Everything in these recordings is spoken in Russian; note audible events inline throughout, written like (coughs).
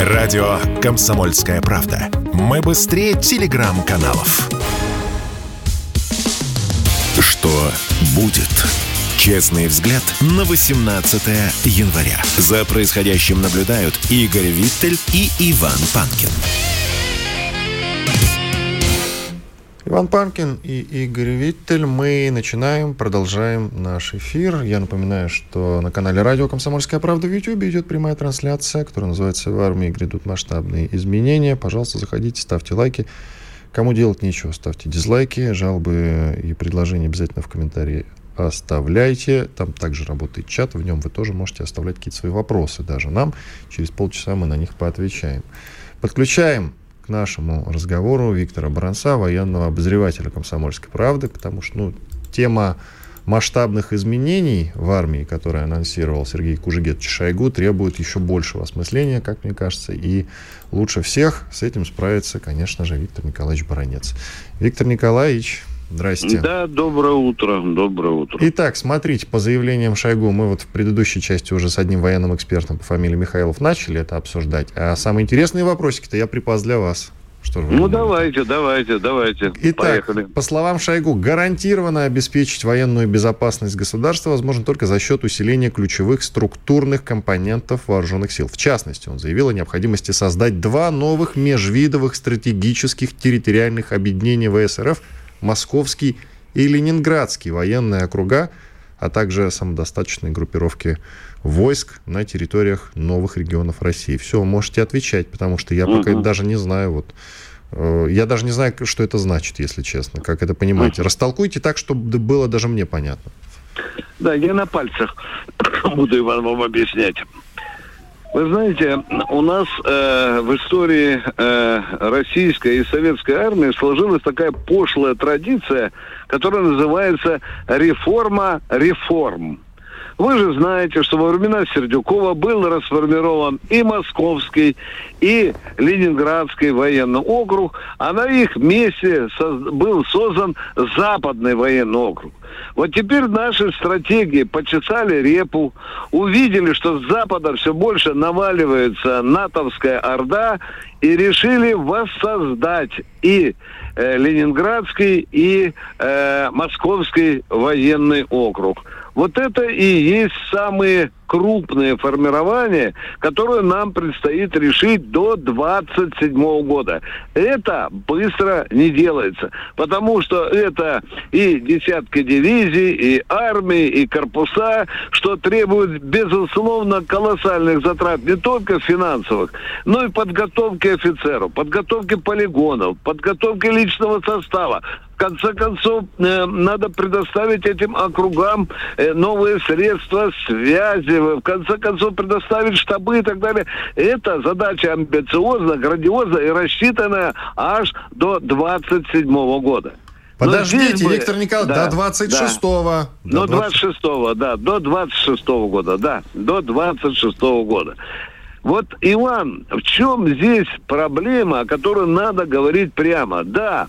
Радио «Комсомольская правда». Мы быстрее телеграм-каналов. Что будет? Честный взгляд на 18 января. За происходящим наблюдают Игорь Виттель и Иван Панкин. Иван Панкин и Игорь Виттель. Мы начинаем, продолжаем наш эфир. Я напоминаю, что на канале Радио «Комсомольская правда» в YouTube идет прямая трансляция, которая называется «В армии грядут масштабные изменения». Пожалуйста, заходите, ставьте лайки. Кому делать нечего, ставьте дизлайки. Жалобы и предложения обязательно в комментарии оставляйте. Там также работает чат, в нем вы тоже можете оставлять какие-то свои вопросы даже нам. Через полчаса мы на них поотвечаем. Подключаем к нашему разговору Виктора Баранца, военного обозревателя «Комсомольской правды», потому что ну, тема масштабных изменений в армии, которые анонсировал Сергей Кужегетович Шойгу, требует еще большего осмысления, как мне кажется, и лучше всех с этим справится, конечно же, Виктор Николаевич Баранец. Виктор Николаевич, Здрасте. Да, доброе утро, доброе утро. Итак, смотрите, по заявлениям Шойгу, мы вот в предыдущей части уже с одним военным экспертом по фамилии Михайлов начали это обсуждать, а самые интересные вопросики-то я припас для вас. Что ну, думаете? давайте, давайте, давайте. Итак, Поехали. по словам Шойгу, гарантированно обеспечить военную безопасность государства возможно только за счет усиления ключевых структурных компонентов вооруженных сил. В частности, он заявил о необходимости создать два новых межвидовых стратегических территориальных объединения ВСРФ – Московский и Ленинградский военные округа, а также самодостаточные группировки войск на территориях новых регионов России. Все, можете отвечать, потому что я пока даже не знаю, вот, э, я даже не знаю, что это значит, если честно, как это понимаете. Растолкуйте так, чтобы было даже мне понятно. Да, я на пальцах (coughs) буду, Иван, вам объяснять. Вы знаете, у нас э, в истории э, российской и советской армии сложилась такая пошлая традиция, которая называется реформа реформ. Вы же знаете, что во времена Сердюкова был расформирован и Московский, и Ленинградский военный округ, а на их месте был создан Западный военный округ. Вот теперь наши стратегии почесали репу, увидели, что с запада все больше наваливается натовская орда, и решили воссоздать и э, Ленинградский, и э, Московский военный округ. Вот это и есть самые крупные формирования, которые нам предстоит решить до 27 года. Это быстро не делается, потому что это и десятки дивизий, и армии, и корпуса, что требует, безусловно, колоссальных затрат не только финансовых, но и подготовки офицеров, подготовки полигонов, подготовки личного состава, в конце концов, э, надо предоставить этим округам э, новые средства связи, в конце концов, предоставить штабы и так далее. Это задача амбициозная, грандиозная и рассчитанная аж до 27 года. Подождите, бы... Виктор Николаевич, да, до 26-го. Да. До, до 26-го, да, до 26-го года, да, до 26-го года. Вот, Иван, в чем здесь проблема, о которой надо говорить прямо? Да,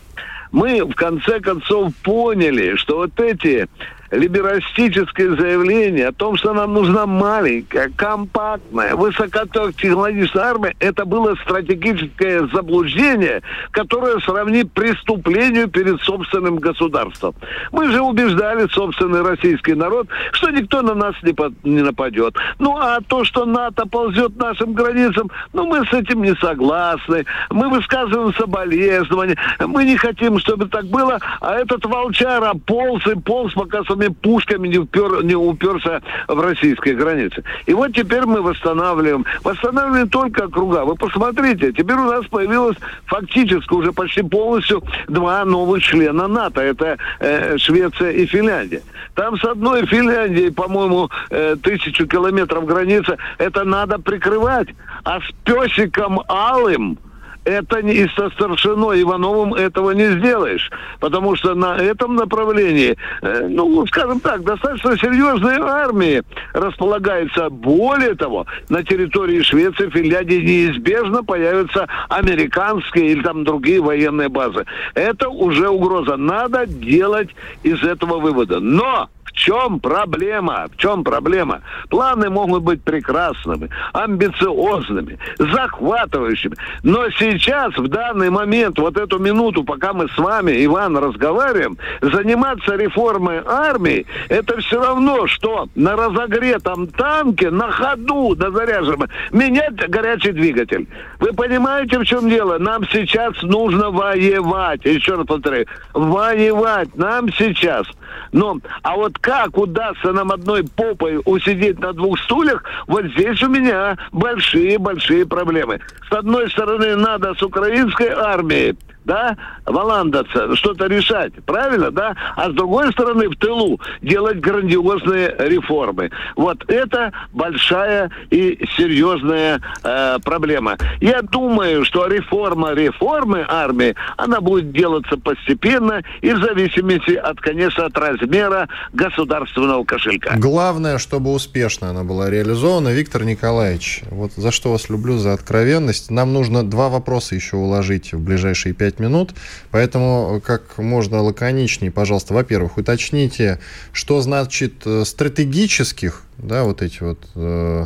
мы в конце концов поняли, что вот эти либерастическое заявление о том, что нам нужна маленькая, компактная, высокотехнологичная армия, это было стратегическое заблуждение, которое сравнит преступлению перед собственным государством. Мы же убеждали собственный российский народ, что никто на нас не, по, не нападет. Ну, а то, что НАТО ползет нашим границам, ну, мы с этим не согласны. Мы высказываем соболезнования. Мы не хотим, чтобы так было. А этот волчара полз и полз, пока своими пушками не, упер, не уперся в российские границы. И вот теперь мы восстанавливаем. Восстанавливаем только округа. Вы посмотрите, теперь у нас появилось фактически уже почти полностью два новых члена НАТО. Это э, Швеция и Финляндия. Там с одной Финляндией, по-моему, э, тысячу километров границы. Это надо прикрывать. А с песиком Алым это и со старшиной Ивановым этого не сделаешь. Потому что на этом направлении, э, ну, скажем так, достаточно серьезные армии располагаются. Более того, на территории Швеции, Финляндии неизбежно появятся американские или там другие военные базы. Это уже угроза. Надо делать из этого вывода. Но чем проблема? В чем проблема? Планы могут быть прекрасными, амбициозными, захватывающими. Но сейчас, в данный момент, вот эту минуту, пока мы с вами, Иван, разговариваем, заниматься реформой армии, это все равно, что на разогретом танке, на ходу, на заряженном, менять горячий двигатель. Вы понимаете, в чем дело? Нам сейчас нужно воевать. Еще раз повторяю, воевать нам сейчас. Но, а вот как удастся нам одной попой усидеть на двух стульях, вот здесь у меня большие-большие проблемы. С одной стороны, надо с украинской армией да, валандаться, что-то решать, правильно, да? А с другой стороны, в тылу делать грандиозные реформы. Вот это большая и серьезная э, проблема. Я думаю, что реформа реформы армии, она будет делаться постепенно и в зависимости от, конечно, от размера государственного кошелька. Главное, чтобы успешно она была реализована. Виктор Николаевич, вот за что вас люблю, за откровенность. Нам нужно два вопроса еще уложить в ближайшие пять 5 минут. Поэтому как можно лаконичнее, пожалуйста, во-первых, уточните, что значит э, стратегических, да, вот эти вот э,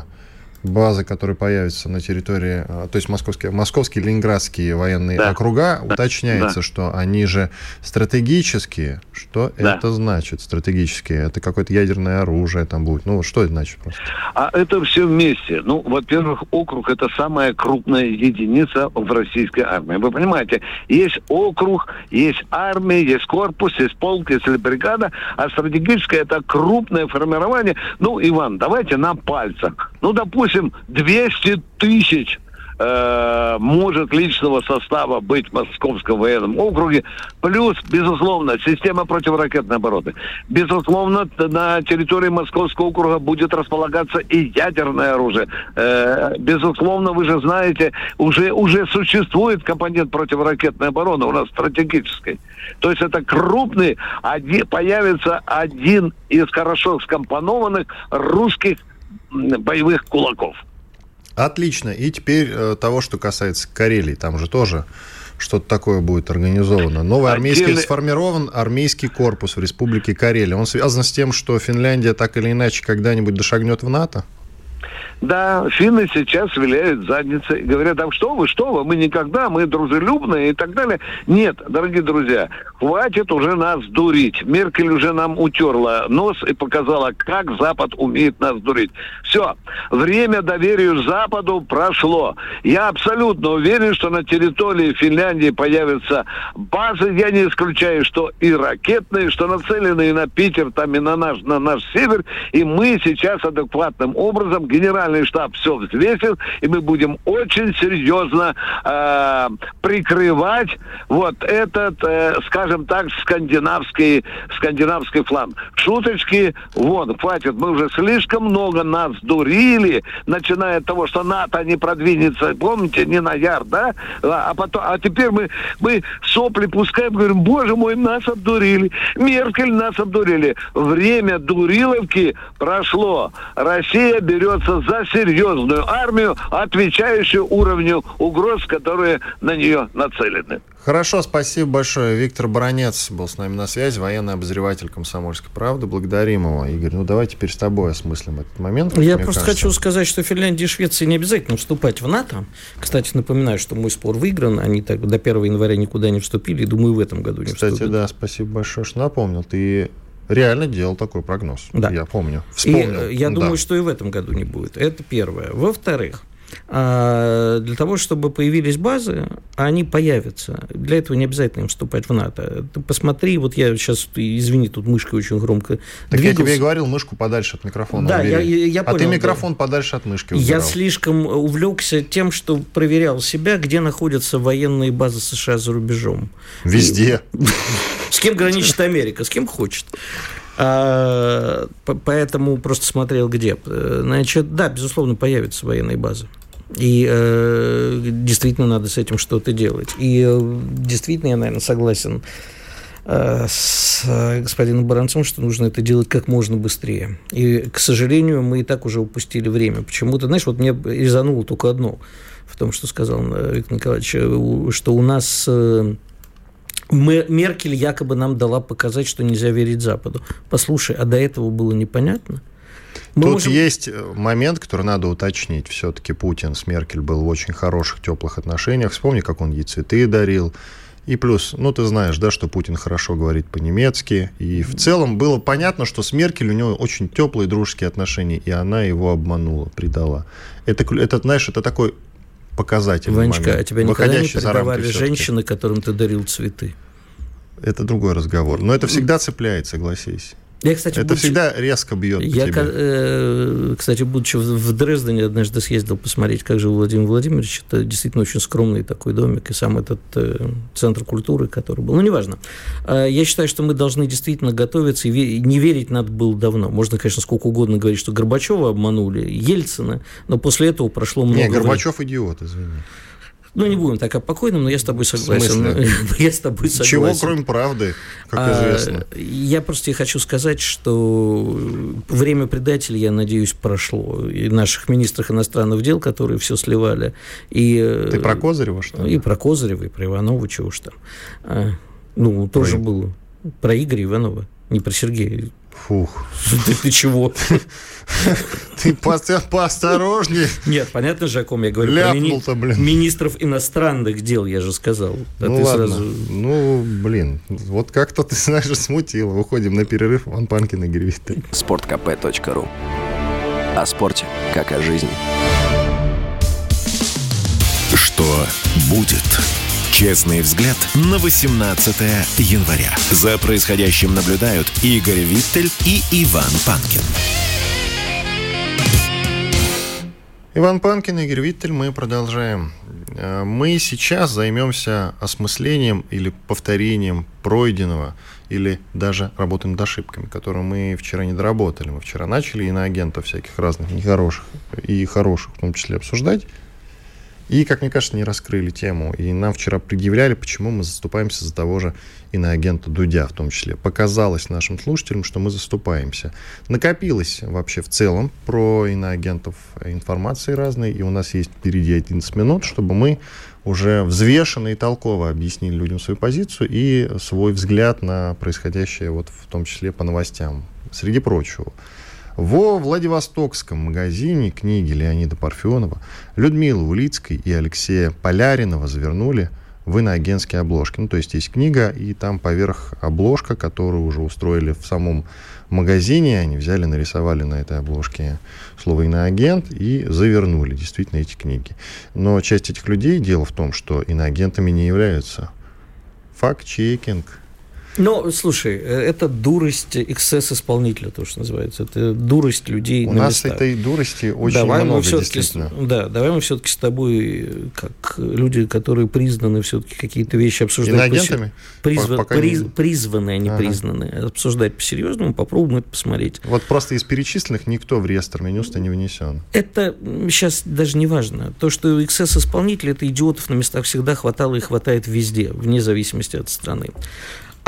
базы, которые появятся на территории, а, то есть московские, московские ленинградские военные да. округа, да. уточняется, да. что они же стратегические. Что да. это значит, стратегические? Это какое-то ядерное оружие там будет? Ну, что это значит просто? А это все вместе. Ну, во-первых, округ – это самая крупная единица в российской армии. Вы понимаете, есть округ, есть армия, есть корпус, есть полк, есть бригада, а стратегическое – это крупное формирование. Ну, Иван, давайте на пальцах. Ну, допустим, допустим, 200 тысяч э, может личного состава быть в Московском военном округе. Плюс, безусловно, система противоракетной обороны. Безусловно, на территории Московского округа будет располагаться и ядерное оружие. Э, безусловно, вы же знаете, уже, уже существует компонент противоракетной обороны у нас стратегической. То есть это крупный, один, появится один из хорошо скомпонованных русских боевых кулаков. Отлично. И теперь э, того, что касается Карелии, там же тоже что-то такое будет организовано. Новый армейский Отдельный... сформирован армейский корпус в Республике Карелия. Он связан с тем, что Финляндия так или иначе когда-нибудь дошагнет в НАТО? Да, финны сейчас виляют задницы и говорят, а что вы, что вы, мы никогда, мы дружелюбные и так далее. Нет, дорогие друзья, хватит уже нас дурить. Меркель уже нам утерла нос и показала, как Запад умеет нас дурить. Все, время доверию Западу прошло. Я абсолютно уверен, что на территории Финляндии появятся базы, я не исключаю, что и ракетные, что нацеленные на Питер, там и на наш, на наш север, и мы сейчас адекватным образом генеральный генеральный штаб все взвесил, и мы будем очень серьезно э, прикрывать вот этот, э, скажем так, скандинавский, скандинавский фланг. Шуточки, вон, хватит, мы уже слишком много нас дурили, начиная от того, что НАТО не продвинется, помните, не на яр, да? А, а, потом, а теперь мы, мы сопли пускаем, говорим, боже мой, нас обдурили, Меркель нас обдурили. Время дуриловки прошло. Россия берется за серьезную армию, отвечающую уровню угроз, которые на нее нацелены. Хорошо, спасибо большое. Виктор Баранец был с нами на связи, военный обозреватель «Комсомольской правды». Благодарим его. Игорь, ну давай теперь с тобой осмыслим этот момент. Я просто кажется. хочу сказать, что Финляндии и Швеции не обязательно вступать в НАТО. Кстати, напоминаю, что мой спор выигран. Они так до 1 января никуда не вступили. И думаю, в этом году не Кстати, вступят. да, спасибо большое, что напомнил. Ты реально делал такой прогноз. Да. Я помню. Вспомнил. И я да. думаю, что и в этом году не будет. Это первое. Во-вторых, для того, чтобы появились базы, они появятся. Для этого не обязательно им вступать в НАТО. Ты посмотри, вот я сейчас, извини, тут мышкой очень громко Так двигался. я тебе и говорил, мышку подальше от микрофона Да, я, я, я понял. А ты микрофон да. подальше от мышки убирал. Я слишком увлекся тем, что проверял себя, где находятся военные базы США за рубежом. Везде. (laughs) С кем граничит Америка, с кем хочет. А, поэтому просто смотрел где. Значит, да, безусловно, появятся военные базы. И э, действительно надо с этим что-то делать. И э, действительно, я, наверное, согласен э, с господином Баранцом, что нужно это делать как можно быстрее. И, к сожалению, мы и так уже упустили время. Почему-то, знаешь, вот мне резануло только одно в том, что сказал э, Виктор Николаевич, э, что у нас Меркель якобы нам дала показать, что нельзя верить Западу. Послушай, а до этого было непонятно? Мы Тут можем... есть э, момент, который надо уточнить. Все-таки Путин с Меркель был в очень хороших, теплых отношениях. Вспомни, как он ей цветы дарил. И плюс, ну, ты знаешь, да, что Путин хорошо говорит по-немецки. И в целом было понятно, что с Меркель у него очень теплые дружеские отношения, и она его обманула, предала. Это, это знаешь, это такой показатель. Ванечка, момент, а тебя никогда не предавали женщины, которым ты дарил цветы? Это другой разговор. Но это всегда цепляет, согласись. Я, кстати, это будучи... всегда резко бьет Я, по тебе. Э, кстати, будучи в Дрездене, однажды съездил посмотреть, как жил Владимир Владимирович. Это действительно очень скромный такой домик, и сам этот э, центр культуры, который был. Ну, неважно. Э, я считаю, что мы должны действительно готовиться, и не верить надо было давно. Можно, конечно, сколько угодно говорить, что Горбачева обманули, Ельцина, но после этого прошло много Не, Горбачев времени. идиот, извини. Ну, не будем так о покойном, но я с тобой согласен. (laughs) я с тобой согласен. Чего, кроме правды, как а, известно. Я просто хочу сказать, что время предателей, я надеюсь, прошло. И наших министров иностранных дел, которые все сливали. И, Ты про Козырева, что ли? И про Козырева, и про Иванова, чего уж там. А, ну, тоже про... было. Про Игоря Иванова, не про Сергея. Фух. Ты, ты чего? Ты поосторожнее. Нет, понятно же, о ком я говорю. Ляпнул-то, блин. Министров иностранных дел, я же сказал. А ну ладно. Сразу... Ну, блин, вот как-то ты, (laughs) знаешь, смутило. Уходим на перерыв. Ван Панкин и Гривиты. Спорткп.ру О спорте, как о жизни. Что будет? Честный взгляд на 18 января. За происходящим наблюдают Игорь Виттель и Иван Панкин. Иван Панкин, Игорь Виттель, мы продолжаем. Э, мы сейчас займемся осмыслением или повторением пройденного, или даже работаем над ошибками, которые мы вчера не доработали. Мы вчера начали и на агентов всяких разных, нехороших и хороших в том числе обсуждать. И, как мне кажется, не раскрыли тему. И нам вчера предъявляли, почему мы заступаемся за того же иноагента Дудя в том числе. Показалось нашим слушателям, что мы заступаемся. Накопилось вообще в целом про иноагентов информации разной, и у нас есть впереди 11 минут, чтобы мы уже взвешенно и толково объяснили людям свою позицию и свой взгляд на происходящее, вот в том числе по новостям, среди прочего. Во Владивостокском магазине книги Леонида Парфенова Людмила Улицкой и Алексея Поляринова завернули в иноагентские обложки. Ну, то есть есть книга, и там поверх обложка, которую уже устроили в самом магазине, они взяли, нарисовали на этой обложке слово «иноагент» и завернули действительно эти книги. Но часть этих людей, дело в том, что иноагентами не являются. Факт-чекинг – ну, слушай, э, это дурость эксцесс-исполнителя, то, что называется. Это дурость людей У нас местах. этой дурости очень давай много, мы действительно. Да, давай мы все-таки с тобой, как люди, которые признаны все-таки какие-то вещи обсуждать... Иноагентами? Призва... Пока приз... не... Призваны, а не ага. признаны. Обсуждать по-серьезному, попробуем это посмотреть. Вот просто из перечисленных никто в реестр Минюста не внесен. Это сейчас даже не важно. То, что эксцесс-исполнитель, это идиотов на местах всегда хватало и хватает везде, вне зависимости от страны.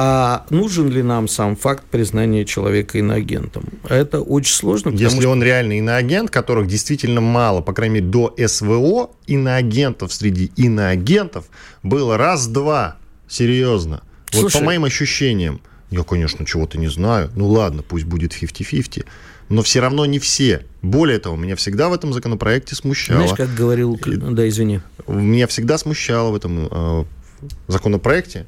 А нужен ли нам сам факт признания человека иноагентом? Это очень сложно. Если что... он реально иноагент, которых действительно мало, по крайней мере, до СВО иноагентов среди иноагентов было раз-два, серьезно. Слушай, вот по моим ощущениям. Я, конечно, чего-то не знаю. Ну ладно, пусть будет 50-50 но все равно не все. Более того, меня всегда в этом законопроекте смущало. Знаешь, как говорил... Да, извини. Меня всегда смущало в этом э, законопроекте,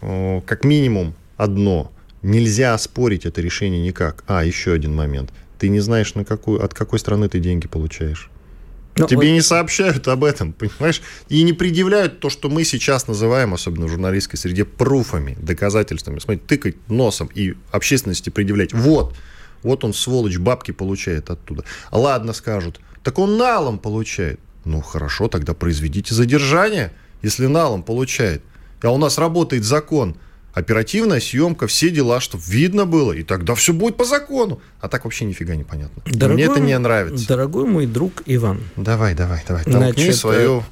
как минимум одно. Нельзя оспорить это решение никак. А, еще один момент. Ты не знаешь, на какую, от какой страны ты деньги получаешь. Но ну, Тебе вот... не сообщают об этом, (laughs) понимаешь? И не предъявляют то, что мы сейчас называем, особенно в журналистской среде, пруфами, доказательствами. Смотри, тыкать носом и общественности предъявлять. Вот, вот он, сволочь, бабки получает оттуда. Ладно, скажут. Так он налом получает. Ну, хорошо, тогда произведите задержание, если налом получает. А у нас работает закон. Оперативная съемка, все дела, чтобы видно было, и тогда все будет по закону. А так вообще нифига не понятно. Дорогой, Мне это не нравится. Дорогой мой друг Иван. Давай, давай, давай. Толкни Значит, свою э,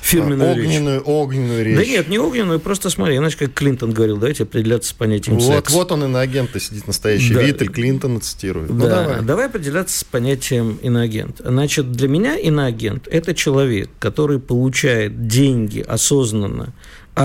фирменную огненную, речь. огненную речь. Да нет, не огненную, просто смотри, иначе как Клинтон говорил, давайте определяться с понятием вот, секс. Вот он иноагент сидит настоящий да. Виттель, Клинтона цитирует. Ну, да, давай. давай определяться с понятием иноагент. Значит, для меня иноагент – это человек, который получает деньги осознанно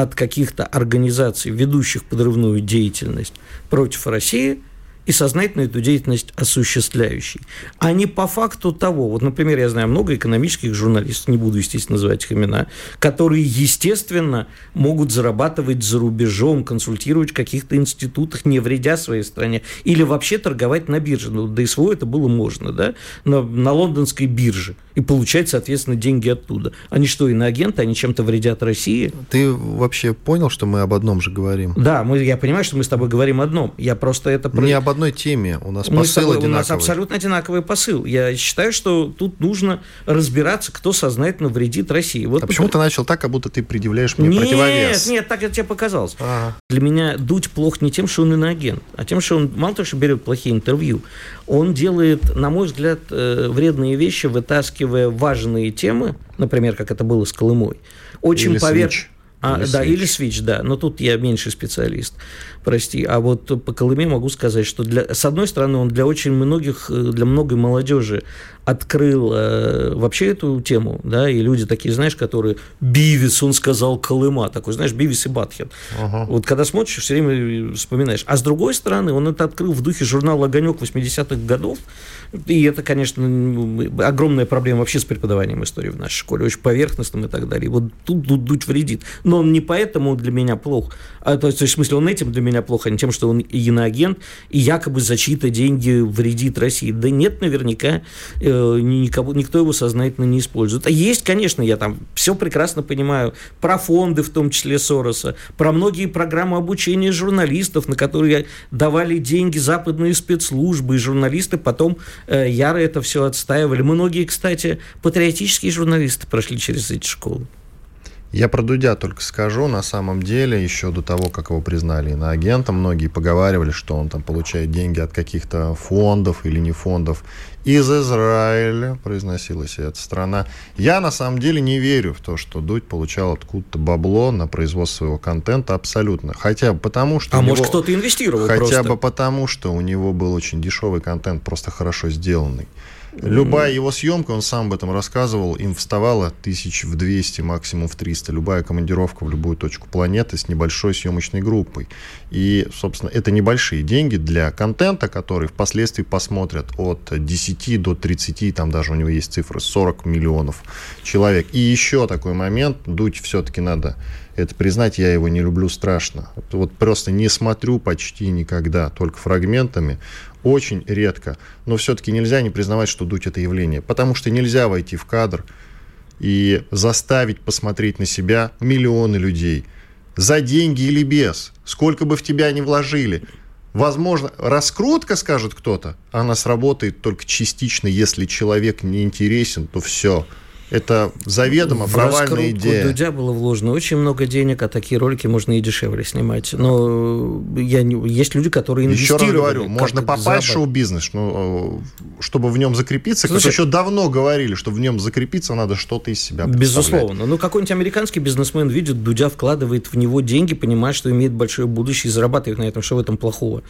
от каких-то организаций, ведущих подрывную деятельность против России – и сознательно эту деятельность осуществляющий, а не по факту того. Вот, например, я знаю много экономических журналистов, не буду, естественно, называть их имена, которые, естественно, могут зарабатывать за рубежом, консультировать в каких-то институтах, не вредя своей стране, или вообще торговать на бирже. Ну, до СВО это было можно, да, на, на лондонской бирже, и получать, соответственно, деньги оттуда. Они что, иноагенты, они чем-то вредят России? Ты вообще понял, что мы об одном же говорим? Да, мы, я понимаю, что мы с тобой говорим о одном. Я просто это... Не об одной теме. У нас Мы посыл тобой- одинаковый. У нас абсолютно одинаковый посыл. Я считаю, что тут нужно разбираться, кто сознательно вредит России. Вот А почему ты начал так, как будто ты предъявляешь мне нет, противовес? нет, так это тебе показалось. Ага. Для меня Дудь плох не тем, что он иноагент, а тем, что он мало того, что берет плохие интервью, он делает, на мой взгляд, э, вредные вещи, вытаскивая важные темы, например, как это было с Колымой, очень поверх... А, Или да, Switch. или Switch, да. Но тут я меньший специалист, прости. А вот по Колыме могу сказать, что для, с одной стороны, он для очень многих, э, для многой молодежи открыл э, вообще эту тему, да, и люди такие, знаешь, которые Бивис, он сказал Колыма, такой, знаешь, Бивис и Батхед. Ага. Вот когда смотришь, все время вспоминаешь. А с другой стороны, он это открыл в духе журнала «Огонек» 80-х годов, и это, конечно, огромная проблема вообще с преподаванием истории в нашей школе, очень поверхностным и так далее. И вот тут Ду- Дудь вредит. Но он не поэтому для меня плох. А, то, есть, в смысле, он этим для меня плохо, а не тем, что он иноагент и якобы за чьи-то деньги вредит России. Да нет, наверняка э, ни- никого, никто его сознательно не использует. А есть, конечно, я там все прекрасно понимаю, про фонды, в том числе Сороса, про многие программы обучения журналистов, на которые давали деньги западные спецслужбы, и журналисты потом э, яро это все отстаивали. Многие, кстати, патриотические журналисты прошли через эти школы. Я про Дудя только скажу, на самом деле, еще до того, как его признали иноагентом, многие поговаривали, что он там получает деньги от каких-то фондов или не фондов. Из Израиля произносилась эта страна. Я на самом деле не верю в то, что Дудь получал откуда-то бабло на производство своего контента абсолютно. Хотя бы потому, что А у может, него- кто-то инвестировал Хотя просто. бы потому, что у него был очень дешевый контент, просто хорошо сделанный. Любая его съемка, он сам об этом рассказывал, им вставало тысяч в 200, максимум в 300. Любая командировка в любую точку планеты с небольшой съемочной группой. И, собственно, это небольшие деньги для контента, который впоследствии посмотрят от 10 до 30, там даже у него есть цифры, 40 миллионов человек. И еще такой момент, Дудь все-таки надо это признать, я его не люблю страшно. Вот просто не смотрю почти никогда, только фрагментами, очень редко. Но все-таки нельзя не признавать, что дуть это явление, потому что нельзя войти в кадр и заставить посмотреть на себя миллионы людей. За деньги или без. Сколько бы в тебя ни вложили. Возможно, раскрутка, скажет кто-то, она сработает только частично, если человек не интересен, то все. Это заведомо В провальная идея. Дудя было вложено очень много денег, а такие ролики можно и дешевле снимать. Но я не... есть люди, которые Еще раз говорю, как можно попасть в шоу-бизнес, но э, чтобы в нем закрепиться, как Слушай, еще давно говорили, что в нем закрепиться надо что-то из себя. Безусловно. Ну, какой-нибудь американский бизнесмен видит, Дудя вкладывает в него деньги, понимает, что имеет большое будущее и зарабатывает на этом. Что в этом плохого?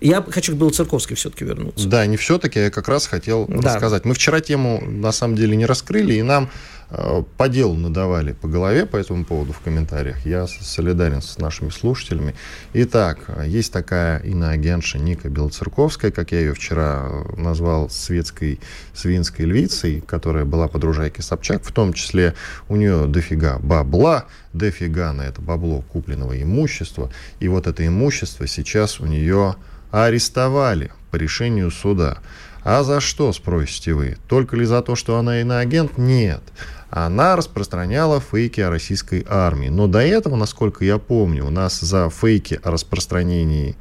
Я хочу к Белоцерковской все-таки вернуться. Да, не все-таки, я как раз хотел Да. рассказать. Мы вчера тему, на самом деле, не раскрыли, и нам э, по делу надавали по голове по этому поводу в комментариях. Я солидарен с нашими слушателями. Итак, есть такая иноагентша Ника Белоцерковская, как я ее вчера э, назвал светской свинской львицей, которая была подружайкой Собчак, в том числе у нее дофига бабла, дофига на это бабло купленного имущества, и вот это имущество сейчас у нее арестовали по решению суда. А за что, спросите вы? Только ли за то, что она иноагент? Нет. Она распространяла фейки о российской армии. Но до этого, насколько я помню, у нас за фейки о распространении,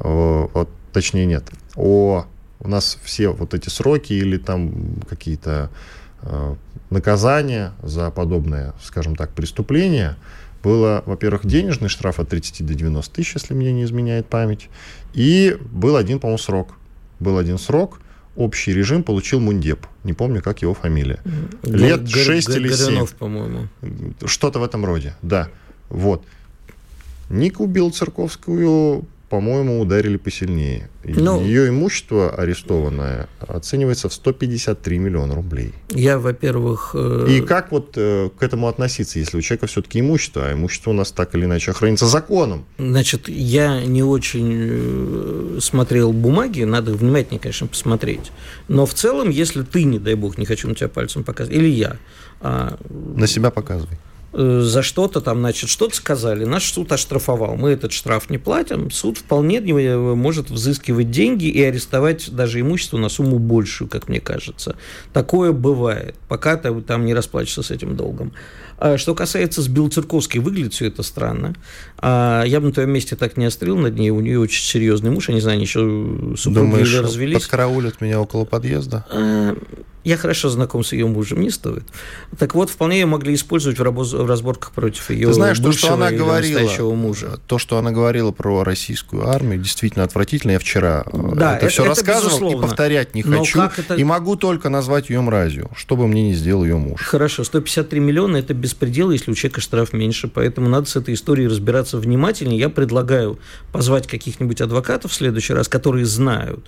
о- точнее нет, о, у нас все вот эти сроки или там какие-то э, наказания за подобное, скажем так, преступление, было, во-первых, денежный штраф от 30 до 90 тысяч, если мне не изменяет память, и был один, по-моему, срок. Был один срок, общий режим получил Мундеп. Не помню, как его фамилия. Лет Гор- 6 или 7. Горюнов, по-моему. Что-то в этом роде, да. Вот. Нику Белоцерковскую по-моему, ударили посильнее. Ну, Ее имущество арестованное оценивается в 153 миллиона рублей. Я, во-первых... Э... И как вот э, к этому относиться, если у человека все-таки имущество, а имущество у нас так или иначе охранится законом? Значит, я не очень э, смотрел бумаги, надо внимательнее, конечно, посмотреть. Но в целом, если ты, не дай бог, не хочу на тебя пальцем показывать, или я... А... На себя показывай. Э, за что-то там, значит, что-то сказали, наш суд оштрафовал, мы этот штраф не платим, суд вполне может взыскивать деньги и арестовать даже имущество на сумму большую, как мне кажется. Такое бывает, пока ты там не расплачешься с этим долгом. А что касается Сбилцерковской, выглядит все это странно. А я бы на твоем месте так не острил над ней. У нее очень серьезный муж. Я не знаю, они еще супруги Думаешь, развелись. подкараулят меня около подъезда? Я хорошо знаком с ее мужем, не стоит. Так вот, вполне ее могли использовать в, в разборках против ее Ты знаешь, то, что она говорила, мужа. То, что она говорила про российскую армию, действительно отвратительно. Я вчера э, да, это, это все это рассказывал безусловно. и повторять не хочу. Это... И могу только назвать ее мразью, что бы мне не сделал ее муж. Хорошо, 153 миллиона – это беспредел, если у человека штраф меньше. Поэтому надо с этой историей разбираться внимательнее. Я предлагаю позвать каких-нибудь адвокатов в следующий раз, которые знают,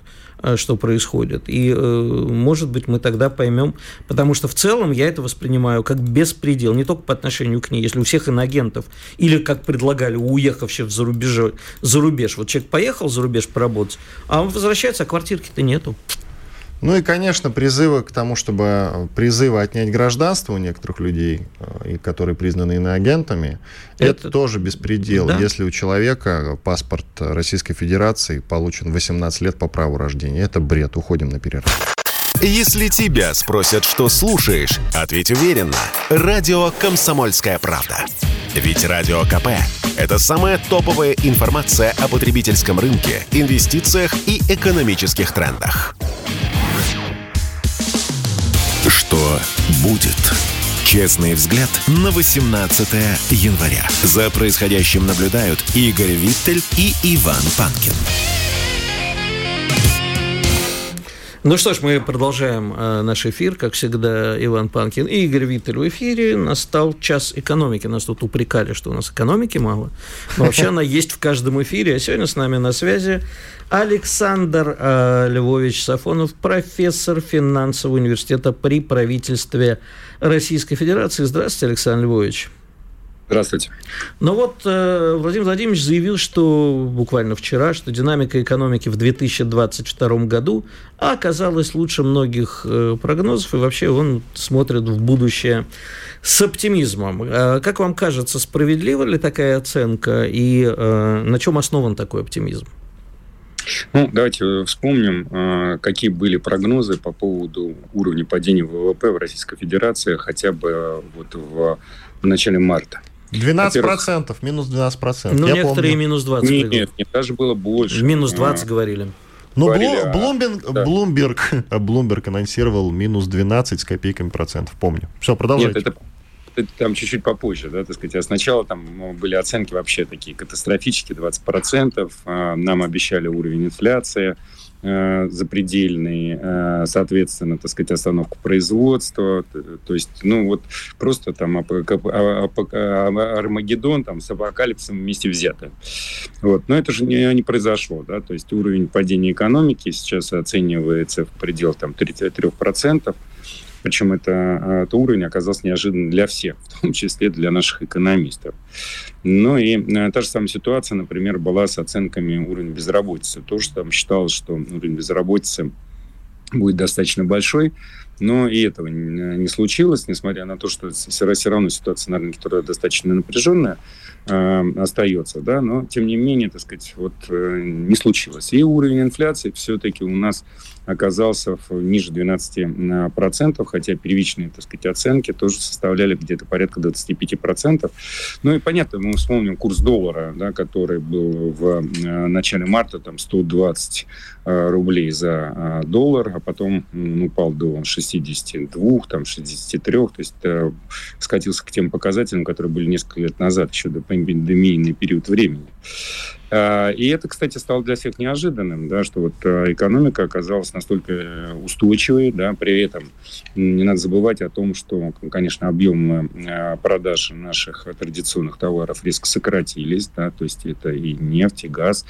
что происходит. И, э, может быть, мы тогда поймем, потому что в целом я это воспринимаю как беспредел, не только по отношению к ней. Если у всех иноагентов, или, как предлагали, у уехавших за, рубеж, за рубеж, вот человек поехал за рубеж поработать, а он возвращается, а квартирки-то нету. Ну и, конечно, призывы к тому, чтобы призывы отнять гражданство у некоторых людей, э, которые признаны иноагентами, это, это тоже беспредел. Да? Если у человека паспорт Российской Федерации получен 18 лет по праву рождения. Это бред. Уходим на перерыв. Если тебя спросят, что слушаешь, ответь уверенно. Радио «Комсомольская правда». Ведь Радио КП – это самая топовая информация о потребительском рынке, инвестициях и экономических трендах. Что будет? Честный взгляд на 18 января. За происходящим наблюдают Игорь Виттель и Иван Панкин. Ну что ж, мы продолжаем э, наш эфир. Как всегда, Иван Панкин и Игорь Виттель в эфире. Настал час экономики. Нас тут упрекали, что у нас экономики мало. Но вообще она есть в каждом эфире. А сегодня с нами на связи Александр э, Львович Сафонов, профессор финансового университета при правительстве Российской Федерации. Здравствуйте, Александр Львович. Здравствуйте. Ну вот э, Владимир Владимирович заявил, что буквально вчера, что динамика экономики в 2022 году оказалась лучше многих э, прогнозов, и вообще он смотрит в будущее с оптимизмом. Э, как вам кажется, справедлива ли такая оценка, и на чем основан такой оптимизм? Ну, давайте вспомним, какие были прогнозы по поводу уровня падения ВВП в Российской Федерации хотя бы вот в, в начале марта. 12 процентов, минус 12 процентов. Ну, Я некоторые помню. минус 20. Нет, нет, нет, даже было больше. Минус 20 а, говорили. Но говорили, Блумберг, а, да. Блумберг, (laughs) Блумберг анонсировал минус 12 с копейками процентов, помню. Все, продолжайте. Нет, это там чуть-чуть попозже, да, так сказать. А сначала там ну, были оценки вообще такие катастрофические, 20%. А, нам обещали уровень инфляции э, запредельный, э, соответственно, так сказать, остановку производства. То есть, ну, вот просто там Армагеддон там с апокалипсом вместе взято. Вот. Но это же не, не произошло, да, то есть уровень падения экономики сейчас оценивается в пределах там 33%. Причем это, а, это уровень оказался неожиданным для всех, в том числе для наших экономистов. Ну и а, та же самая ситуация, например, была с оценками уровня безработицы. Тоже там считалось, что уровень безработицы будет достаточно большой, но и этого не случилось, несмотря на то, что все равно ситуация на рынке труда достаточно напряженная э, остается, да, но тем не менее, так сказать, вот э, не случилось. И уровень инфляции все-таки у нас оказался в, ниже 12%, хотя первичные, так сказать, оценки тоже составляли где-то порядка 25%. Ну и понятно, мы вспомним курс доллара, да, который был в э, начале марта там 120 э, рублей за э, доллар, а потом упал до 62, там 63, то есть скатился к тем показателям, которые были несколько лет назад, еще до пандемийный период времени. А, и это, кстати, стало для всех неожиданным, да, что вот а, экономика оказалась настолько устойчивой, да, при этом не надо забывать о том, что, конечно, объемы а, продаж наших традиционных товаров резко сократились, да, то есть это и нефть, и газ,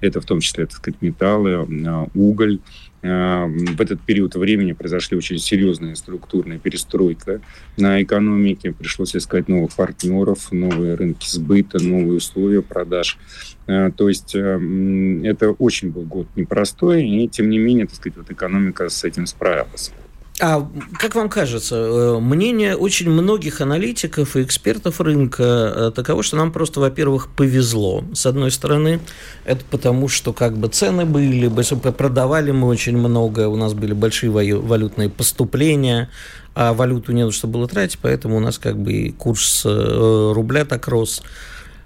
это в том числе, так сказать, металлы, уголь, в этот период времени произошли очень серьезные структурные перестройка на экономике. Пришлось искать новых партнеров, новые рынки сбыта, новые условия продаж. Э, то есть э, это очень был год непростой, и тем не менее, так сказать, вот экономика с этим справилась. А как вам кажется, э, мнение очень многих аналитиков и экспертов рынка э, таково, что нам просто, во-первых, повезло. С одной стороны, это потому, что как бы цены были, продавали мы очень много, у нас были большие валютные поступления, а валюту не на что было тратить, поэтому у нас как бы и курс э, рубля так рос.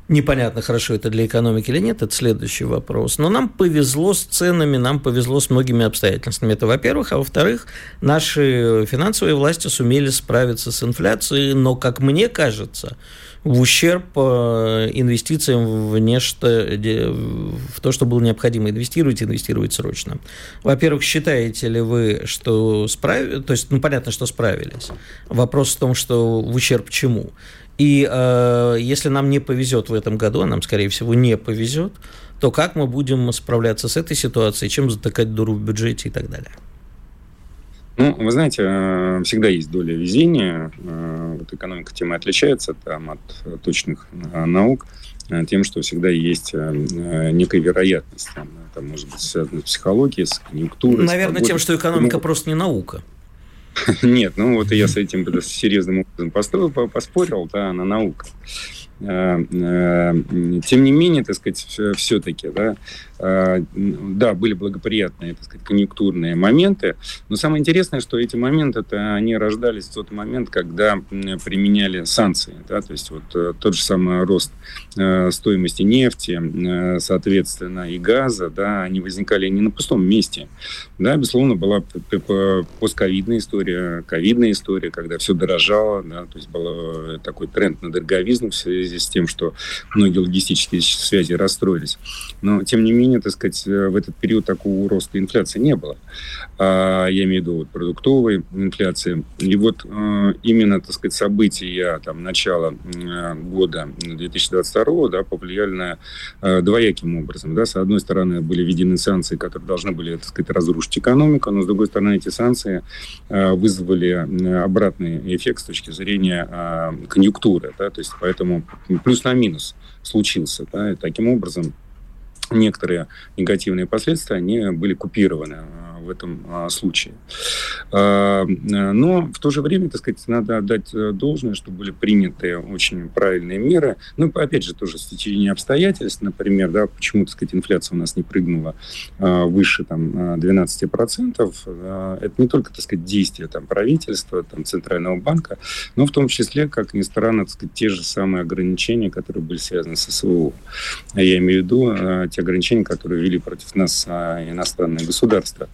Непонятно, хорошо это для экономики или нет, это следующий вопрос. Но нам повезло с ценами, нам повезло с многими обстоятельствами. Это, во-первых. А во-вторых, наши финансовые власти сумели справиться с инфляцией, но, как мне кажется, в ущерб э, инвестициям в нечто, в то, что было необходимо инвестировать, инвестировать срочно. Во-первых, считаете ли вы, что справились, то есть, ну, понятно, что справились. Вопрос в том, что в ущерб чему? И э, если нам не повезет в этом году, а нам, скорее всего, не повезет, то как мы будем справляться с этой ситуацией, чем затыкать дуру в бюджете и так далее? Ну, вы знаете, э, всегда есть доля везения. Э, вот экономика тем и отличается там, от точных э, наук тем, что всегда есть некая вероятность. Там, это может быть связано с психологией, с конъюнктурой. Наверное, с тем, что экономика ну, просто не наука. (laughs) Нет, ну вот я с этим серьезным образом построил, поспорил, да, на наука. Э, э, тем не менее, так сказать, все-таки, да, да, были благоприятные, так сказать, конъюнктурные моменты, но самое интересное, что эти моменты, это они рождались в тот момент, когда применяли санкции, да, то есть вот тот же самый рост стоимости нефти, соответственно, и газа, да, они возникали не на пустом месте, да, безусловно, была постковидная история, ковидная история, когда все дорожало, да, то есть был такой тренд на дороговизну в связи с тем, что многие логистические связи расстроились. Но, тем не менее, так сказать, в этот период такого роста инфляции не было. А, я имею в виду вот, продуктовой инфляции. И вот а, именно, так сказать, события там, начала а, года 2022 да, повлияли на двояким образом. Да. С одной стороны, были введены санкции, которые должны были, так сказать, разрушить экономику, но, с другой стороны, эти санкции вызвали обратный эффект с точки зрения конъюнктуры. Да, то есть поэтому плюс на минус случился. Да, и таким образом некоторые негативные последствия, они были купированы в этом а, случае. А, но в то же время, так сказать, надо отдать э, должное, что были приняты очень правильные меры. Ну, опять же, тоже стечение обстоятельств, например, да, почему, так сказать, инфляция у нас не прыгнула а, выше там, 12%. Это не только, так сказать, действия там, правительства, там, Центрального банка, но в том числе, как ни странно, так сказать, те же самые ограничения, которые были связаны с СВО. Я имею в виду те ограничения, которые ввели против нас иностранные государства.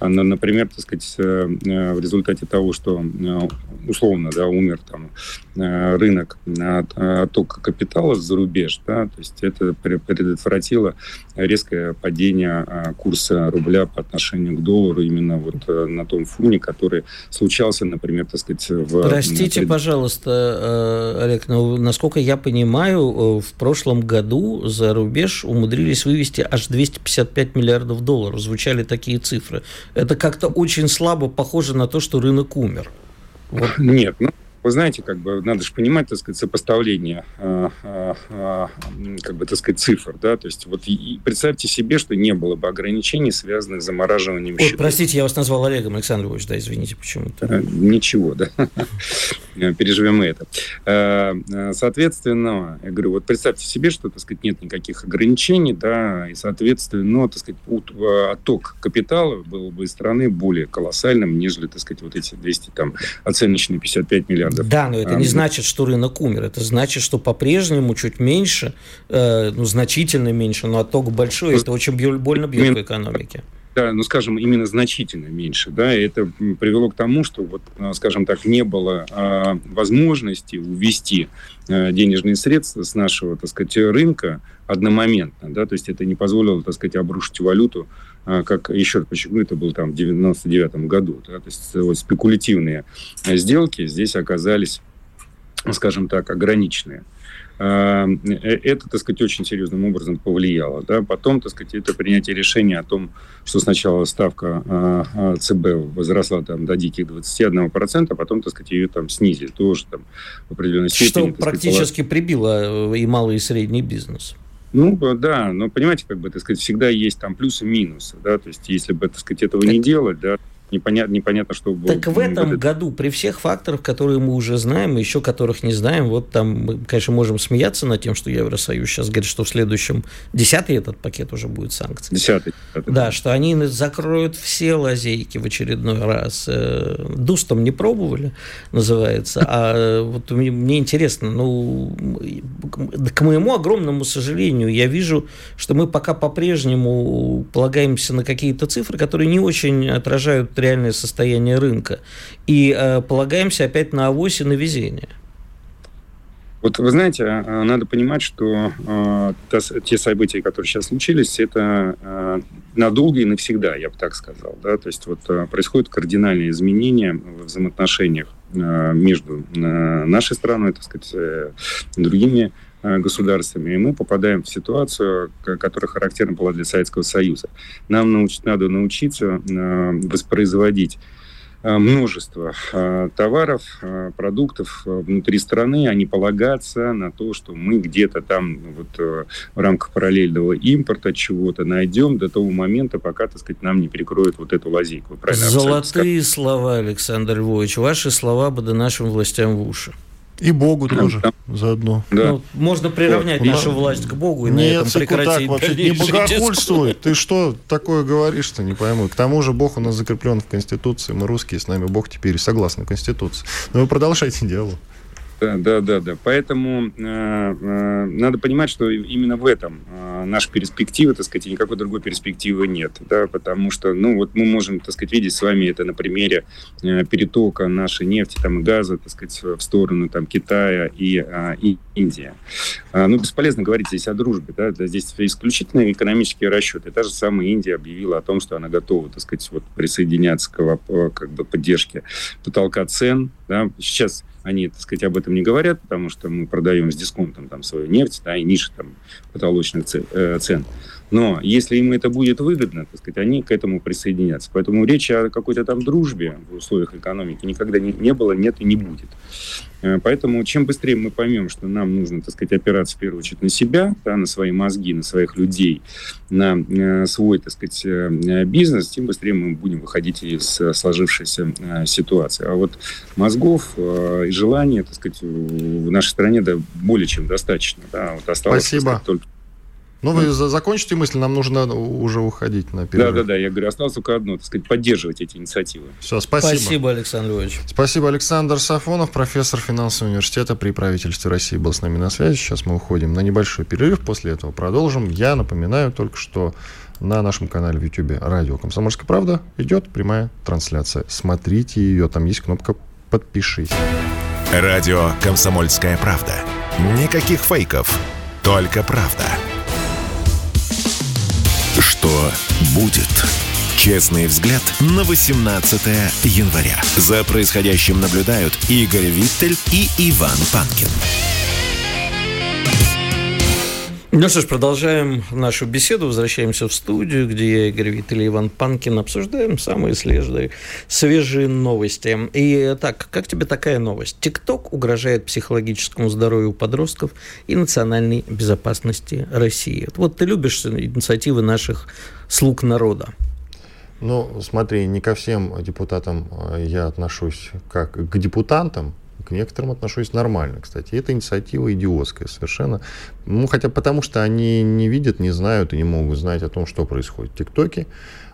Например, так сказать, э, в результате того, что э, условно да, умер там, рынок от оттока капитала за рубеж, да, то есть это предотвратило резкое падение курса рубля по отношению к доллару именно вот на том фоне, который случался, например, так сказать, в... Простите, пред... пожалуйста, Олег, но насколько я понимаю, в прошлом году за рубеж умудрились вывести аж 255 миллиардов долларов. Звучали такие цифры это как-то очень слабо похоже на то, что рынок умер. Вот. Нет, ну, вы знаете, как бы надо же понимать, так сказать, сопоставление, э, э, э, как бы, так сказать, цифр, да, то есть вот и представьте себе, что не было бы ограничений, связанных с замораживанием Ой, счетов. Простите, я вас назвал Олегом Александрович, да, извините, почему-то. Э, ничего, да, (laughs) переживем это. Э, соответственно, я говорю, вот представьте себе, что, так сказать, нет никаких ограничений, да, и, соответственно, ну, так сказать, э, отток капитала был бы из страны более колоссальным, нежели, так сказать, вот эти 200, там, оценочные 55 миллиардов миллиардов. Да, но это не значит, что рынок умер. Это значит, что по-прежнему чуть меньше, э, ну, значительно меньше, но отток большой, это очень больно бьет по экономике. да, ну, скажем, именно значительно меньше, да, и это привело к тому, что, вот, а, скажем так, не было а, возможности увести а, денежные средства с нашего, так сказать, рынка одномоментно, да, то есть это не позволило, так сказать, обрушить валюту, а, как, еще раз подчеркну, это было там в 99 году, да, то есть вот спекулятивные сделки здесь оказались, скажем так, ограниченные. Э, это, так сказать, очень серьезным образом повлияло. Да? Потом, так сказать, это принятие решения о том, что сначала ставка а, а, ЦБ возросла там, до диких 21%, а потом, так сказать, ее там снизили тоже там, в определенной степени. Что практически сказать, прибило э, и малый, и средний бизнес. Ну, да, но понимаете, как бы, так сказать, всегда есть там плюсы и минусы, да, то есть если бы, так сказать, этого так... не делать, да, непонятно, непонятно, что было. Так в этом году. году, при всех факторах, которые мы уже знаем, и еще которых не знаем, вот там мы, конечно, можем смеяться над тем, что Евросоюз сейчас говорит, что в следующем, десятый этот пакет уже будет санкций. Десятый. Да, что они закроют все лазейки в очередной раз. Э, Дустом не пробовали, называется. А вот мне, мне интересно, ну, к моему огромному сожалению, я вижу, что мы пока по-прежнему полагаемся на какие-то цифры, которые не очень отражают реальное состояние рынка. И э, полагаемся опять на авось и на везение. Вот вы знаете, э, надо понимать, что э, те события, которые сейчас случились, это э, надолго и навсегда, я бы так сказал. Да? То есть вот э, происходят кардинальные изменения в взаимоотношениях э, между э, нашей страной, так сказать, другими государствами, и мы попадаем в ситуацию, которая характерна была для Советского Союза. Нам науч, надо научиться э, воспроизводить Э, множество э, товаров, э, продуктов внутри страны, а не полагаться на то, что мы где-то там вот в рамках параллельного импорта чего-то найдем до того момента, пока, так сказать, нам не перекроют вот эту лазейку. Золотые слова, Александр Львович. Ваши слова бы до нашим властям в уши. И Богу тоже да. заодно. Да. Ну, можно приравнять вот. нашу власть к Богу и Нет, на этом прекратить. Так, вообще не (laughs) богохульствуй. Ты что такое говоришь-то, не пойму. К тому же Бог у нас закреплен в Конституции. Мы русские, с нами Бог теперь согласны Конституции. Но вы продолжайте диалог. Да, да, да, да. Поэтому э, э, надо понимать, что именно в этом э, наша перспектива, так сказать, и никакой другой перспективы нет, да, потому что, ну, вот мы можем, так сказать, видеть с вами это на примере э, перетока нашей нефти там газа, так сказать, в сторону там Китая и, э, и Индии. Э, ну, бесполезно говорить здесь о дружбе, да, здесь исключительно экономические расчеты. Та же самая Индия объявила о том, что она готова, так сказать, вот присоединяться к как бы поддержке потолка цен, да. Сейчас они, так сказать, об этом не говорят, потому что мы продаем с дисконтом там свою нефть, да, и ниже там потолочных э, цен. Но если им это будет выгодно, так сказать, они к этому присоединятся. Поэтому речи о какой-то там дружбе в условиях экономики никогда не, не было, нет и не будет. Э, поэтому чем быстрее мы поймем, что нам нужно, так сказать, опираться в первую очередь на себя, да, на свои мозги, на своих людей, на э, свой, так сказать, э, бизнес, тем быстрее мы будем выходить из сложившейся ситуации. А вот мозгов и желания, так сказать, в нашей стране да, более чем достаточно. Да. Вот осталось, Спасибо. Сказать, только ну, вы закончите мысль, нам нужно уже уходить на перерыв. Да-да-да, я говорю, осталось только одно, так сказать, поддерживать эти инициативы. Все, спасибо. Спасибо, Александр Львович. Спасибо, Александр Сафонов, профессор финансового университета при правительстве России был с нами на связи. Сейчас мы уходим на небольшой перерыв, после этого продолжим. Я напоминаю только, что на нашем канале в YouTube «Радио Комсомольская правда» идет прямая трансляция. Смотрите ее, там есть кнопка «Подпишись». Радио «Комсомольская правда». Никаких фейков, только правда. Что будет? Честный взгляд на 18 января. За происходящим наблюдают Игорь Виттель и Иван Панкин. Ну что ж, продолжаем нашу беседу, возвращаемся в студию, где я, Игорь Виттель и Иван Панкин обсуждаем самые свежие, свежие новости. И так, как тебе такая новость? ТикТок угрожает психологическому здоровью подростков и национальной безопасности России. Вот ты любишь инициативы наших слуг народа. Ну, смотри, не ко всем депутатам э, я отношусь как к депутантам, к некоторым отношусь нормально, кстати. И эта инициатива идиотская совершенно. Ну, хотя потому, что они не видят, не знают и не могут знать о том, что происходит в ТикТоке.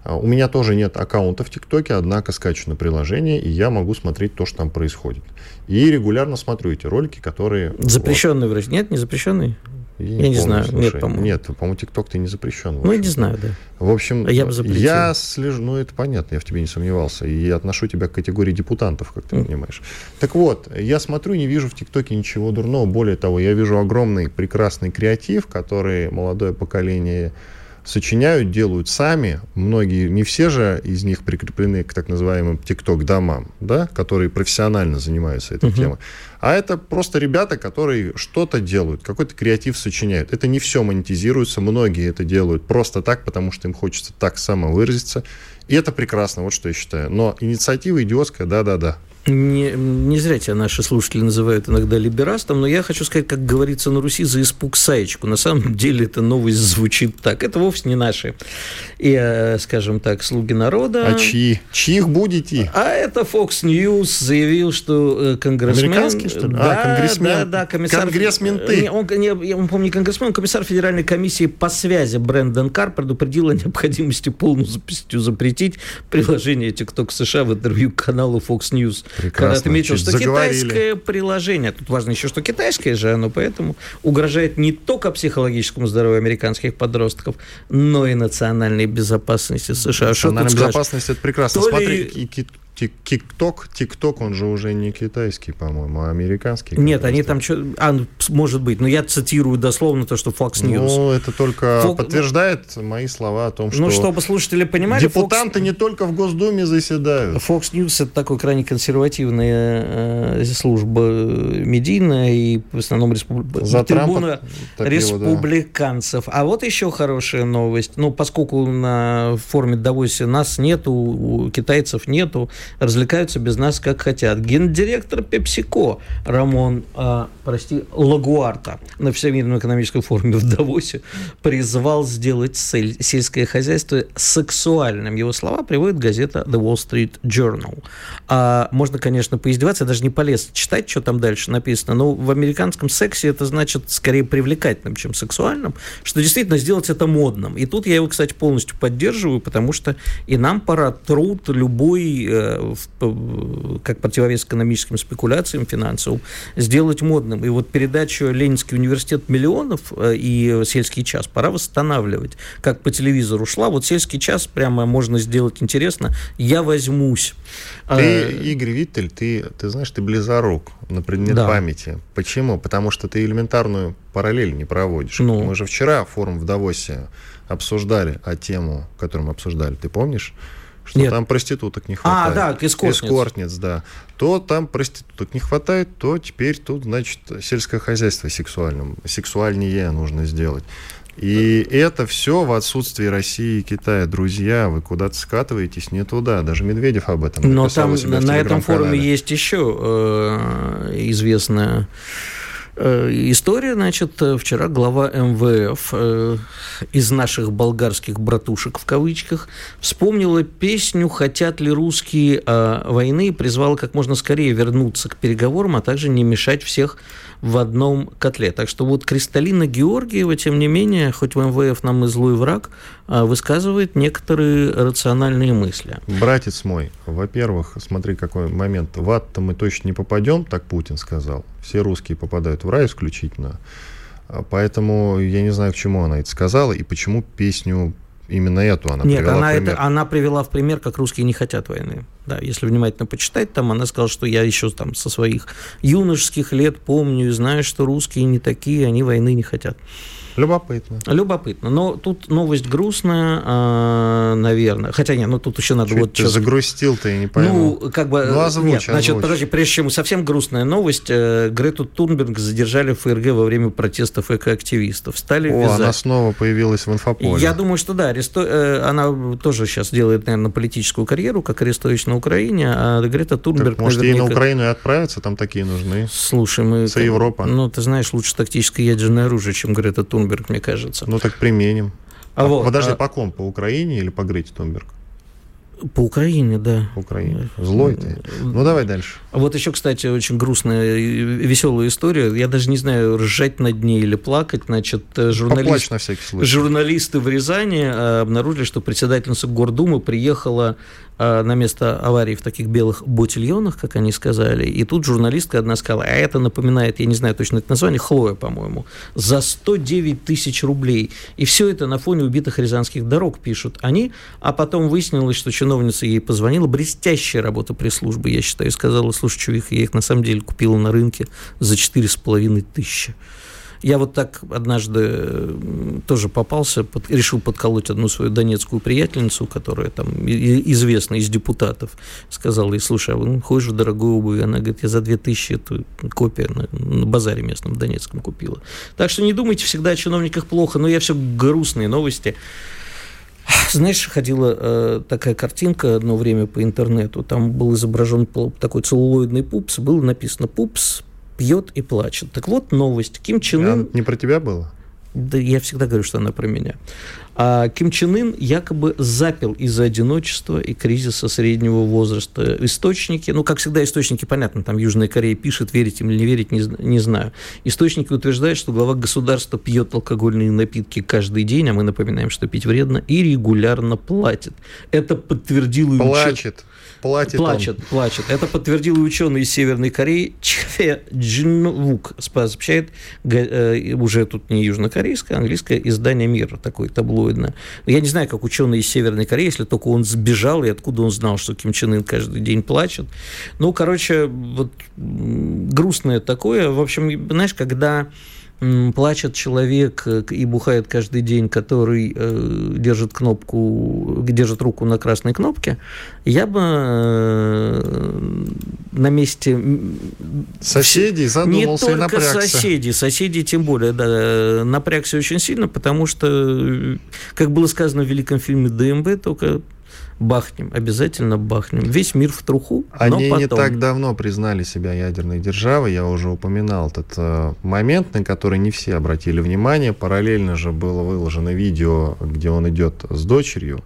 А, у меня тоже нет аккаунта в ТикТоке, однако скачу на приложение, и я могу смотреть то, что там происходит. И регулярно смотрю эти ролики, которые... Запрещенные вот. вроде нет, не запрещенные? Я, я не, не помню, знаю, слушай. нет, по-моему. Нет, по-моему, ТикТок ты не запрещен. Ну, я не знаю, да. В общем, я, бы запретил. я слежу, ну, это понятно, я в тебе не сомневался, и я отношу тебя к категории депутантов, как ты mm. понимаешь. Так вот, я смотрю, не вижу в ТикТоке ничего дурного, более того, я вижу огромный, прекрасный креатив, который молодое поколение сочиняют, делают сами. Многие, не все же из них прикреплены к так называемым ТикТок-домам, да, которые профессионально занимаются этой uh-huh. темой. А это просто ребята, которые что-то делают, какой-то креатив сочиняют. Это не все монетизируется, многие это делают просто так, потому что им хочется так самовыразиться. И это прекрасно, вот что я считаю. Но инициатива идиотская, да-да-да. Не, не зря тебя наши слушатели называют иногда либерастом, но я хочу сказать, как говорится на Руси, за испуг саечку. На самом деле эта новость звучит так. Это вовсе не наши, и, э, скажем так, слуги народа. А чьи? Чьих будете? А это Fox News заявил, что э, конгрессмен... Американский, что ли? А, да, а, конгрессмен. Да, да, комиссар... Конгрессменты. Он, не, он, помню, не конгрессмен, он комиссар Федеральной комиссии по связи Брэндон Карр предупредил о необходимости полностью запретить приложение TikTok США в интервью каналу Fox News. Прекрасно. Когда отметил, что заговорили. китайское приложение, тут важно еще, что китайское же оно, поэтому угрожает не только психологическому здоровью американских подростков, но и национальной безопасности США. Национальная безопасность – это прекрасно. Смотри, ли... ТикТок, ТикТок, он же уже не китайский, по-моему, а американский. Нет, они там что... А, может быть, но я цитирую дословно то, что Fox News. Ну, это только Фок... подтверждает мои слова о том, ну, что... Ну, чтобы слушатели понимали... Депутанты Fox... не только в Госдуме заседают. Fox News — это такой крайне консервативная э, служба медийная и в основном респуб... За трибуна топила, республиканцев. Да. А вот еще хорошая новость. Ну, поскольку на форуме Давосе нас нету, у китайцев нету, развлекаются без нас как хотят. Гендиректор PepsiCo Рамон, а, прости, Лагуарта на Всемирном экономическом форуме в Давосе призвал сделать сельское хозяйство сексуальным. Его слова приводит газета The Wall Street Journal. А, можно, конечно, поиздеваться, я даже не полез читать, что там дальше написано, но в американском сексе это значит скорее привлекательным, чем сексуальным, что действительно сделать это модным. И тут я его, кстати, полностью поддерживаю, потому что и нам пора труд любой э, как противовес экономическим спекуляциям финансовым, сделать модным. И вот передачу «Ленинский университет миллионов» э, и «Сельский час» пора восстанавливать. Как по телевизору шла, вот «Сельский час» прямо можно сделать интересно. Я возьмусь. Ты, а... Игорь Виттель, ты, ты знаешь, ты близорук на предмет да. памяти. Почему? Потому что ты элементарную параллель не проводишь. Ну. Мы же вчера форум в Давосе обсуждали, а тему, которую мы обсуждали, ты помнишь? Что Нет. там проституток не хватает. А, да, эскортниц. Эскортниц, да. То там проституток не хватает, то теперь тут, значит, сельское хозяйство сексуальным, сексуальнее нужно сделать. И это все в отсутствии России и Китая. Друзья, вы куда-то скатываетесь не туда. Даже Медведев об этом Но там на этом форуме есть еще э, известная история, значит, вчера глава МВФ э, из наших болгарских братушек в кавычках вспомнила песню «Хотят ли русские э, войны» и призвала как можно скорее вернуться к переговорам, а также не мешать всех в одном котле. Так что вот Кристалина Георгиева, тем не менее, хоть в МВФ нам и злой враг, а, высказывает некоторые рациональные мысли. Братец мой, во-первых, смотри, какой момент. В ад-то мы точно не попадем, так Путин сказал. Все русские попадают в рай исключительно. А, поэтому я не знаю, к чему она это сказала и почему песню именно эту она Нет, привела она, это, она привела в пример, как русские не хотят войны. Да, если внимательно почитать, там она сказала, что я еще там со своих юношеских лет помню и знаю, что русские не такие, они войны не хотят. Любопытно. Любопытно. Но тут новость грустная, э, наверное. Хотя нет, ну тут еще надо Чуть вот... Ты загрустил, ты не пойму. Ну, как бы... Ну, озвучь, нет, значит, озвучь. подожди, прежде чем совсем грустная новость, э, Грету Турнберг задержали в ФРГ во время протестов экоактивистов. Стали О, вязать. она снова появилась в инфополе. Я думаю, что да, аресто... э, она тоже сейчас делает, наверное, политическую карьеру, как Арестович на Украине, а Грета Турнберг... Так, может, наверняка... ей на Украину и отправиться, там такие нужны. Слушай, мы... За Европа. Ну, ты знаешь, лучше тактическое ядерное оружие, чем Грета Тунберг, мне кажется. Ну так применим. А, а вот, подожди, а... по ком? По Украине или по Грете Тунберг? По Украине, да. По Украине. Злой ты. Ну, давай дальше. Вот еще, кстати, очень грустная веселая история. Я даже не знаю, ржать над ней или плакать. Значит, журналист... на всякий случай. журналисты в Рязани обнаружили, что председательница Гордумы приехала Э, на место аварии в таких белых ботильонах, как они сказали. И тут журналистка одна сказала, а это напоминает, я не знаю точно это название, Хлоя, по-моему, за 109 тысяч рублей. И все это на фоне убитых рязанских дорог пишут они. А потом выяснилось, что чиновница ей позвонила. Блестящая работа пресс-службы, я считаю. Сказала, слушай, чувик, я их на самом деле купила на рынке за 4,5 тысячи. Я вот так однажды тоже попался, под, решил подколоть одну свою донецкую приятельницу, которая там известна из депутатов. Сказал ей, слушай, а вы ходишь в дорогую обувь? Она говорит, я за 2000 эту копию на, на базаре местном в Донецком купила. Так что не думайте всегда о чиновниках плохо, но я все грустные новости. Знаешь, ходила э, такая картинка одно время по интернету, там был изображен такой целлулоидный пупс, было написано «Пупс пьет и плачет. Так вот новость. Ким Чен Ын... Не про тебя было? Да я всегда говорю, что она про меня. А Ким Чен Ын якобы запил из-за одиночества и кризиса среднего возраста. Источники, ну, как всегда, источники, понятно, там Южная Корея пишет, верить им или не верить, не, не знаю. Источники утверждают, что глава государства пьет алкогольные напитки каждый день, а мы напоминаем, что пить вредно, и регулярно платит. Это подтвердил... Плачет платит плачет, он. плачет. Это подтвердил ученый из Северной Кореи Чхе Джинвук. Сообщает э, уже тут не южнокорейское, а английское издание «Мир», такое таблоидное. Я не знаю, как ученый из Северной Кореи, если только он сбежал, и откуда он знал, что Ким Чен Ын каждый день плачет. Ну, короче, вот грустное такое. В общем, знаешь, когда плачет человек э, и бухает каждый день, который э, держит кнопку, держит руку на красной кнопке, я бы э, на месте соседей задумался не и только напрягся. соседей, соседей тем более, да, напрягся очень сильно, потому что, как было сказано в великом фильме ДМБ, только бахнем, обязательно бахнем. Весь мир в труху, Они но потом... не так давно признали себя ядерной державой, я уже упоминал этот э, момент, на который не все обратили внимание. Параллельно же было выложено видео, где он идет с дочерью,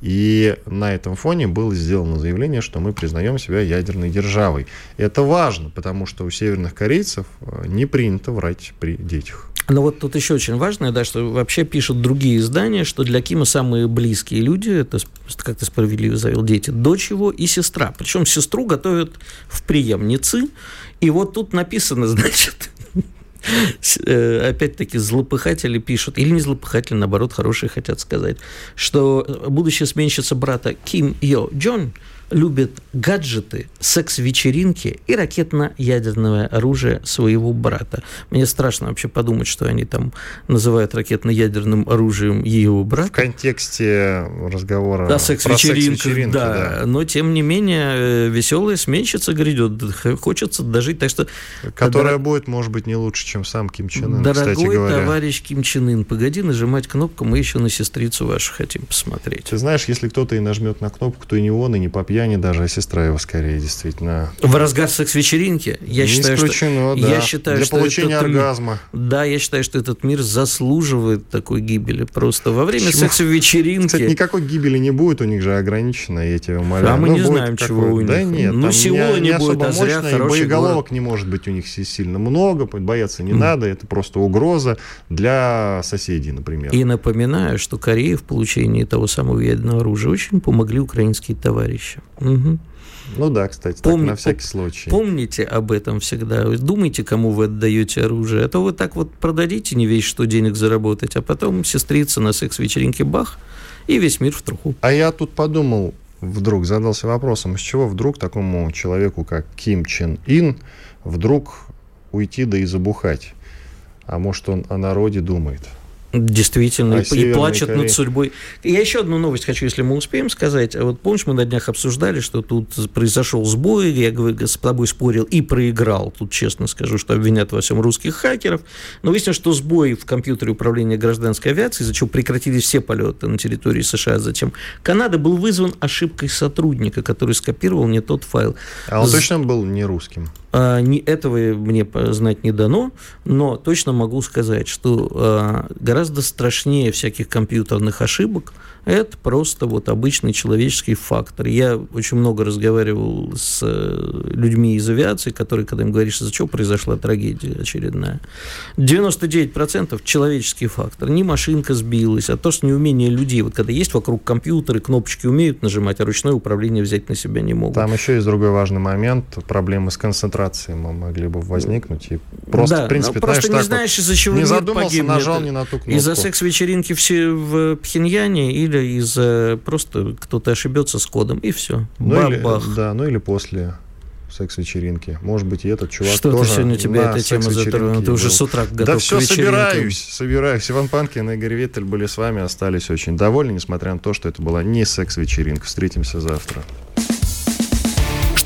и на этом фоне было сделано заявление, что мы признаем себя ядерной державой. Это важно, потому что у северных корейцев э, не принято врать при детях. Но вот тут еще очень важно, да, что вообще пишут другие издания, что для Кима самые близкие люди, это, как ты справедливо завел, дети, дочь его и сестра. Причем сестру готовят в преемницы. И вот тут написано, (laughs) значит, э, опять-таки злопыхатели пишут, или не злопыхатели, наоборот, хорошие хотят сказать, что будущая сменщица брата Ким Йо Джон – любит гаджеты, секс-вечеринки и ракетно-ядерное оружие своего брата. Мне страшно вообще подумать, что они там называют ракетно-ядерным оружием его брата. В контексте разговора да, секс да. да. Но, тем не менее, э, веселая сменщица грядет. Хочется дожить, так что... Которая дор... будет, может быть, не лучше, чем сам Ким Чен Ын, Дорогой кстати говоря. товарищ Ким Чен Ын, погоди нажимать кнопку, мы еще на сестрицу вашу хотим посмотреть. Ты знаешь, если кто-то и нажмет на кнопку, то и не он, и не папья пьяни даже, а сестра его скорее действительно. В разгар секс-вечеринки? Я не считаю, исключено, что... да. Я считаю, Для что получения этот... оргазма. Да, я считаю, что этот мир заслуживает такой гибели. Просто во время секс-вечеринки... Кстати, никакой гибели не будет, у них же ограничено, я тебя умоляю. А мы ну, не знаем, чего у них. Да нет, ну, сила не, не будет, а зря мощно, боеголовок город. не может быть у них сильно много, бояться не mm. надо, это просто угроза для соседей, например. И напоминаю, что Корея в получении того самого ядерного оружия очень помогли украинские товарищи. Угу. Ну да, кстати, Пом... так, на всякий случай. Помните об этом всегда. Думайте, кому вы отдаете оружие. А то вы так вот продадите не весь что денег заработать, а потом сестрица на секс-вечеринке бах, и весь мир в труху. А я тут подумал, вдруг задался вопросом, с чего вдруг такому человеку, как Ким Чен Ин, вдруг уйти да и забухать? А может, он о народе думает? Действительно, а и, и плачет Корее. над судьбой. Я еще одну новость хочу, если мы успеем сказать. Вот помнишь, мы на днях обсуждали, что тут произошел сбой, я говорю, с тобой спорил и проиграл. Тут честно скажу, что обвинят во всем русских хакеров. Но выяснилось, что сбой в компьютере управления гражданской авиации, из-за чего прекратились все полеты на территории США, затем Канады, был вызван ошибкой сотрудника, который скопировал не тот файл. А он точно был не русским? А, не, этого мне знать не дано, но точно могу сказать, что а, гораздо страшнее всяких компьютерных ошибок – это просто вот обычный человеческий фактор. Я очень много разговаривал с э, людьми из авиации, которые, когда им говоришь, за что произошла трагедия очередная, 99% человеческий фактор. Не машинка сбилась, а то, что неумение людей. Вот когда есть вокруг компьютеры, кнопочки умеют нажимать, а ручное управление взять на себя не могут. Там еще есть другой важный момент. Проблемы с концентрацией могли бы возникнуть. И просто, да, в принципе, просто знаешь, не знаешь, из-за чего не задумался, погибнет. нажал не на ту кнопку. Из-за секс-вечеринки все в Пхеньяне или или из просто кто-то ошибется с кодом, и все. Ну или, да, ну или после секс-вечеринки. Может быть, и этот чувак Что тоже ты сегодня тебе эта тема затронула? Ты уже с утра готов Да все, собираюсь, собираюсь. Иван Панкин и Игорь Виттель были с вами, остались очень довольны, несмотря на то, что это была не секс-вечеринка. Встретимся завтра.